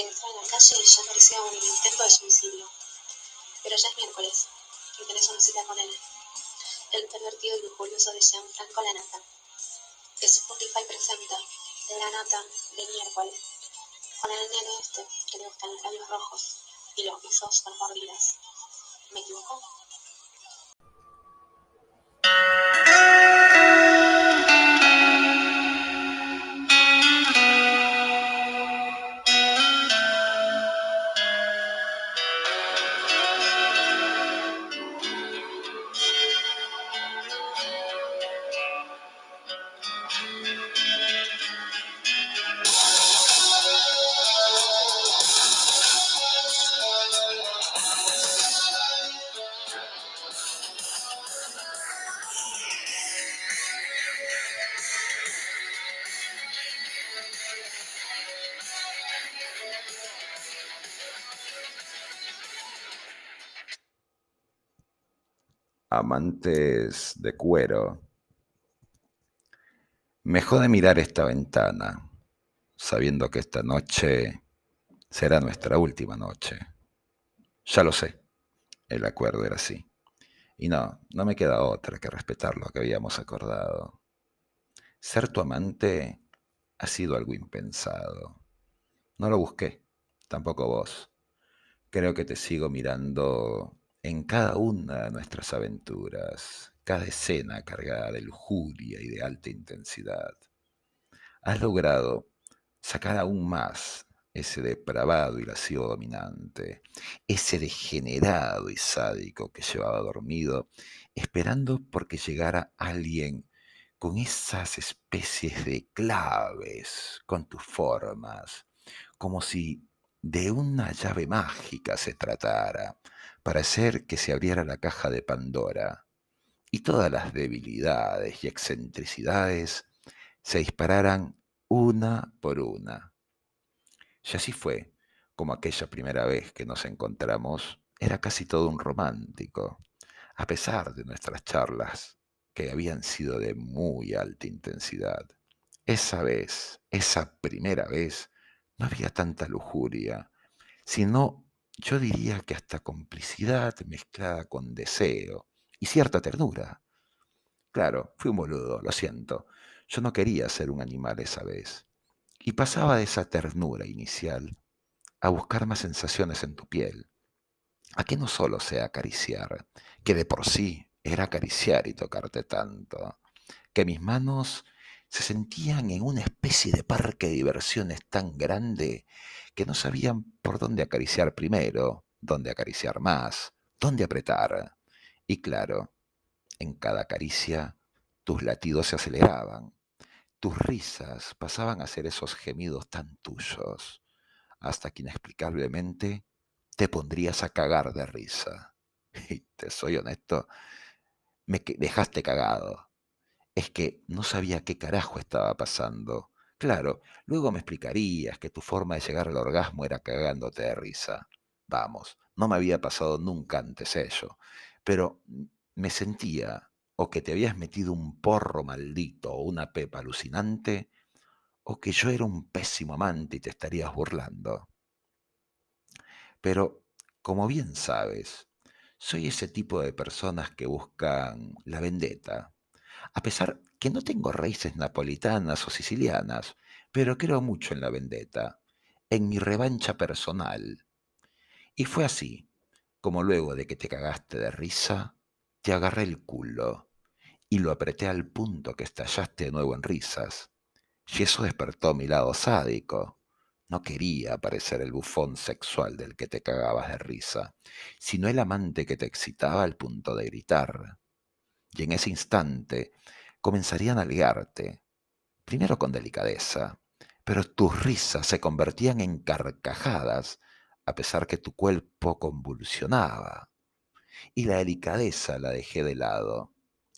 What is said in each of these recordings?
Entró en la calle y ya parecía un intento de suicidio. Pero ya es miércoles y tenés una cita con él. El pervertido y lujurioso de Gianfranco Lanata. Spotify presenta La Nata de miércoles. Con el nene este que le gustan los labios rojos y los pisos con mordidas. ¿Me equivoco? Amantes de cuero, me jode mirar esta ventana, sabiendo que esta noche será nuestra última noche. Ya lo sé, el acuerdo era así. Y no, no me queda otra que respetar lo que habíamos acordado. Ser tu amante ha sido algo impensado. No lo busqué, tampoco vos. Creo que te sigo mirando en cada una de nuestras aventuras, cada escena cargada de lujuria y de alta intensidad. Has logrado sacar aún más ese depravado y lascivo dominante, ese degenerado y sádico que llevaba dormido, esperando porque llegara alguien con esas especies de claves, con tus formas, como si de una llave mágica se tratara, para hacer que se abriera la caja de Pandora y todas las debilidades y excentricidades se dispararan una por una. Y así fue como aquella primera vez que nos encontramos era casi todo un romántico, a pesar de nuestras charlas que habían sido de muy alta intensidad. Esa vez, esa primera vez, no había tanta lujuria, sino yo diría que hasta complicidad mezclada con deseo y cierta ternura. Claro, fui un boludo, lo siento. Yo no quería ser un animal esa vez. Y pasaba de esa ternura inicial a buscar más sensaciones en tu piel. A que no solo sea acariciar, que de por sí era acariciar y tocarte tanto, que mis manos se sentían en una especie de parque de diversiones tan grande que no sabían por dónde acariciar primero, dónde acariciar más, dónde apretar. Y claro, en cada caricia tus latidos se aceleraban, tus risas pasaban a ser esos gemidos tan tuyos, hasta que inexplicablemente te pondrías a cagar de risa. Te soy honesto, me dejaste cagado es que no sabía qué carajo estaba pasando. Claro, luego me explicarías que tu forma de llegar al orgasmo era cagándote de risa. Vamos, no me había pasado nunca antes eso, pero me sentía o que te habías metido un porro maldito o una pepa alucinante, o que yo era un pésimo amante y te estarías burlando. Pero, como bien sabes, soy ese tipo de personas que buscan la vendetta, a pesar que no tengo raíces napolitanas o sicilianas, pero creo mucho en la vendetta, en mi revancha personal. Y fue así, como luego de que te cagaste de risa, te agarré el culo y lo apreté al punto que estallaste de nuevo en risas. Y eso despertó mi lado sádico. No quería parecer el bufón sexual del que te cagabas de risa, sino el amante que te excitaba al punto de gritar y en ese instante comenzarían a ligarte, primero con delicadeza, pero tus risas se convertían en carcajadas a pesar que tu cuerpo convulsionaba. Y la delicadeza la dejé de lado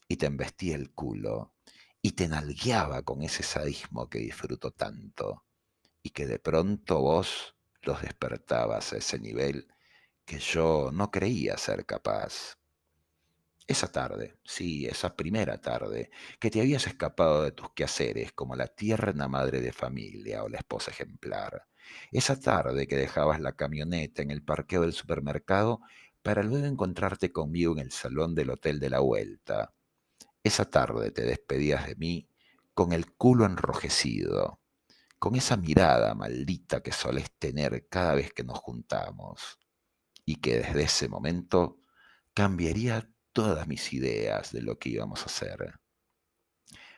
y te embestía el culo y te nalgueaba con ese sadismo que disfruto tanto y que de pronto vos los despertabas a ese nivel que yo no creía ser capaz. Esa tarde, sí, esa primera tarde, que te habías escapado de tus quehaceres como la tierna madre de familia o la esposa ejemplar. Esa tarde que dejabas la camioneta en el parqueo del supermercado para luego encontrarte conmigo en el salón del hotel de la vuelta. Esa tarde te despedías de mí con el culo enrojecido, con esa mirada maldita que solés tener cada vez que nos juntamos, y que desde ese momento cambiaría todas mis ideas de lo que íbamos a hacer.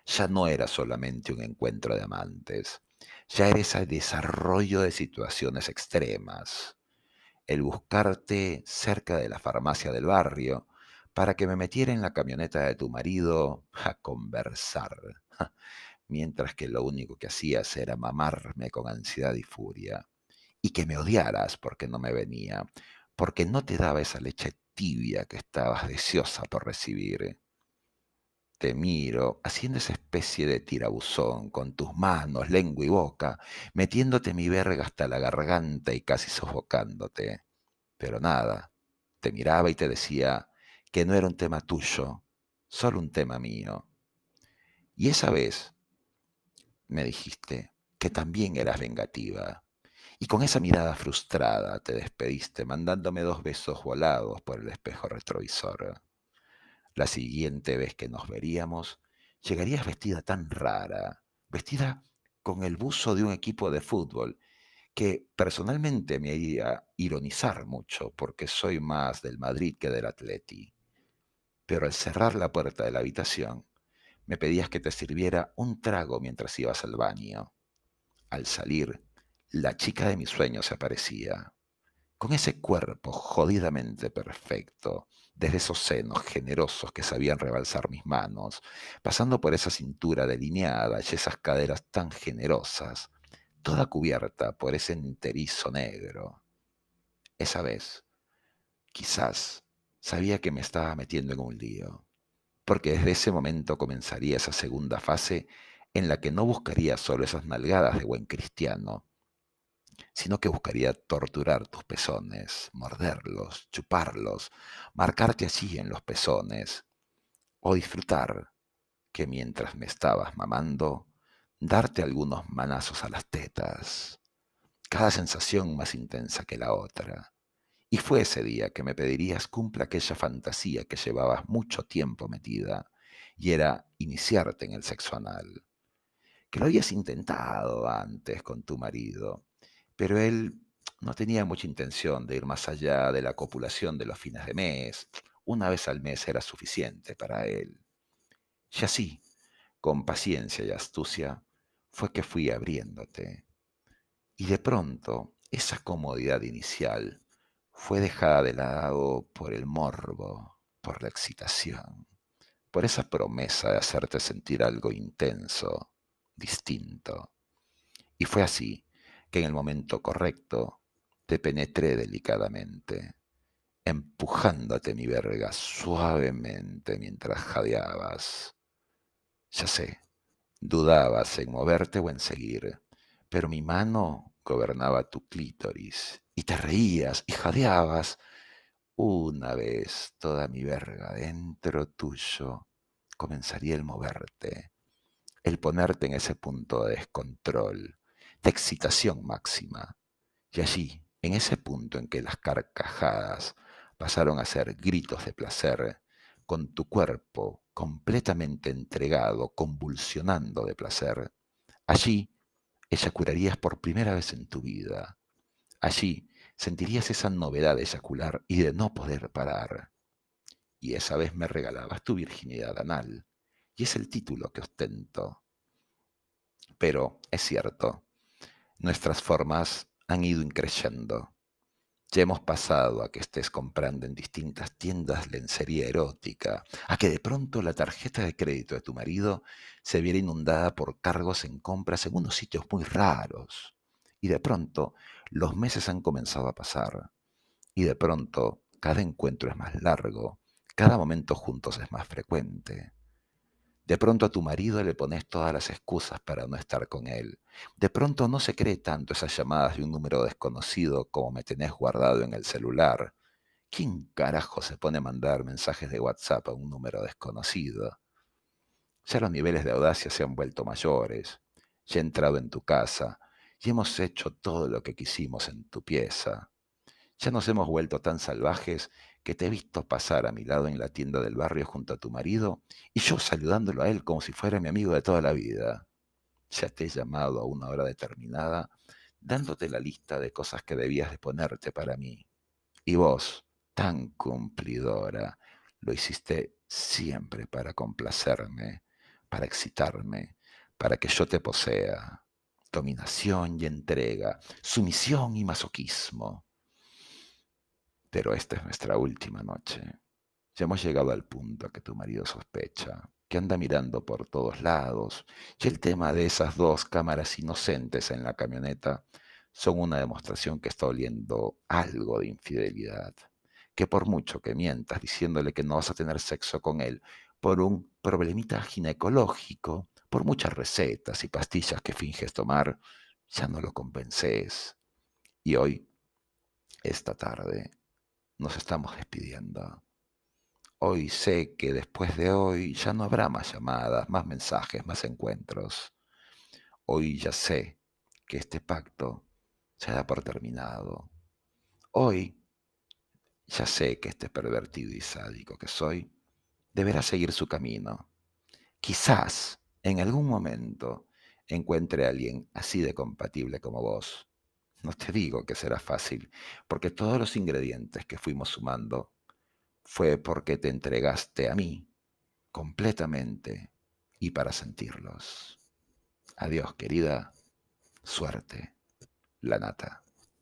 Ya no era solamente un encuentro de amantes, ya era ese desarrollo de situaciones extremas, el buscarte cerca de la farmacia del barrio para que me metiera en la camioneta de tu marido a conversar, mientras que lo único que hacías era mamarme con ansiedad y furia, y que me odiaras porque no me venía, porque no te daba esa leche tibia que estabas deseosa por recibir. Te miro haciendo esa especie de tirabuzón con tus manos, lengua y boca, metiéndote mi verga hasta la garganta y casi sofocándote. Pero nada, te miraba y te decía que no era un tema tuyo, solo un tema mío. Y esa vez me dijiste que también eras vengativa, y con esa mirada frustrada te despediste mandándome dos besos volados por el espejo retrovisor. La siguiente vez que nos veríamos, llegarías vestida tan rara, vestida con el buzo de un equipo de fútbol, que personalmente me haría ironizar mucho porque soy más del Madrid que del Atleti. Pero al cerrar la puerta de la habitación, me pedías que te sirviera un trago mientras ibas al baño. Al salir, la chica de mis sueños aparecía, con ese cuerpo jodidamente perfecto, desde esos senos generosos que sabían rebalsar mis manos, pasando por esa cintura delineada y esas caderas tan generosas, toda cubierta por ese enterizo negro. Esa vez, quizás, sabía que me estaba metiendo en un lío, porque desde ese momento comenzaría esa segunda fase en la que no buscaría solo esas nalgadas de buen cristiano, sino que buscaría torturar tus pezones, morderlos, chuparlos, marcarte así en los pezones, o disfrutar que mientras me estabas mamando, darte algunos manazos a las tetas, cada sensación más intensa que la otra. Y fue ese día que me pedirías cumpla aquella fantasía que llevabas mucho tiempo metida, y era iniciarte en el sexo anal, que lo habías intentado antes con tu marido, pero él no tenía mucha intención de ir más allá de la copulación de los fines de mes. Una vez al mes era suficiente para él. Y así, con paciencia y astucia, fue que fui abriéndote. Y de pronto, esa comodidad inicial fue dejada de lado por el morbo, por la excitación, por esa promesa de hacerte sentir algo intenso, distinto. Y fue así que en el momento correcto te penetré delicadamente, empujándote mi verga suavemente mientras jadeabas. Ya sé, dudabas en moverte o en seguir, pero mi mano gobernaba tu clítoris y te reías y jadeabas. Una vez toda mi verga dentro tuyo, comenzaría el moverte, el ponerte en ese punto de descontrol, de excitación máxima. Y allí, en ese punto en que las carcajadas pasaron a ser gritos de placer, con tu cuerpo completamente entregado, convulsionando de placer, allí eyacularías por primera vez en tu vida. Allí sentirías esa novedad de eyacular y de no poder parar. Y esa vez me regalabas tu virginidad anal, y es el título que ostento. Pero es cierto, nuestras formas han ido increyendo. Ya hemos pasado a que estés comprando en distintas tiendas lencería erótica, a que de pronto la tarjeta de crédito de tu marido se viera inundada por cargos en compras en unos sitios muy raros. Y de pronto los meses han comenzado a pasar. Y de pronto cada encuentro es más largo, cada momento juntos es más frecuente. De pronto a tu marido le pones todas las excusas para no estar con él. De pronto no se cree tanto esas llamadas de un número desconocido como me tenés guardado en el celular, ¿Quién carajo se pone a mandar mensajes de WhatsApp a un número desconocido? Ya los niveles de audacia se han vuelto mayores. Ya he entrado en tu casa y hemos hecho todo lo que quisimos en tu pieza. Ya nos hemos vuelto tan salvajes que te he visto pasar a mi lado en la tienda del barrio junto a tu marido y yo saludándolo a él como si fuera mi amigo de toda la vida. Ya te he llamado a una hora determinada dándote la lista de cosas que debías de ponerte para mí. Y vos, tan cumplidora, lo hiciste siempre para complacerme, para excitarme, para que yo te posea. Dominación y entrega, sumisión y masoquismo. Pero esta es nuestra última noche. Ya hemos llegado al punto que tu marido sospecha, que anda mirando por todos lados, y el tema de esas dos cámaras inocentes en la camioneta son una demostración que está oliendo algo de infidelidad. Que por mucho que mientas diciéndole que no vas a tener sexo con él por un problemita ginecológico, por muchas recetas y pastillas que finges tomar, ya no lo convences. Y hoy, esta tarde, nos estamos despidiendo. Hoy sé que después de hoy ya no habrá más llamadas, más mensajes, más encuentros. Hoy ya sé que este pacto se da por terminado. Hoy ya sé que este pervertido y sádico que soy deberá seguir su camino. Quizás en algún momento encuentre a alguien así de compatible como vos. No te digo que será fácil, porque todos los ingredientes que fuimos sumando fue porque te entregaste a mí completamente y para sentirlos. Adiós, querida. Suerte. La nata.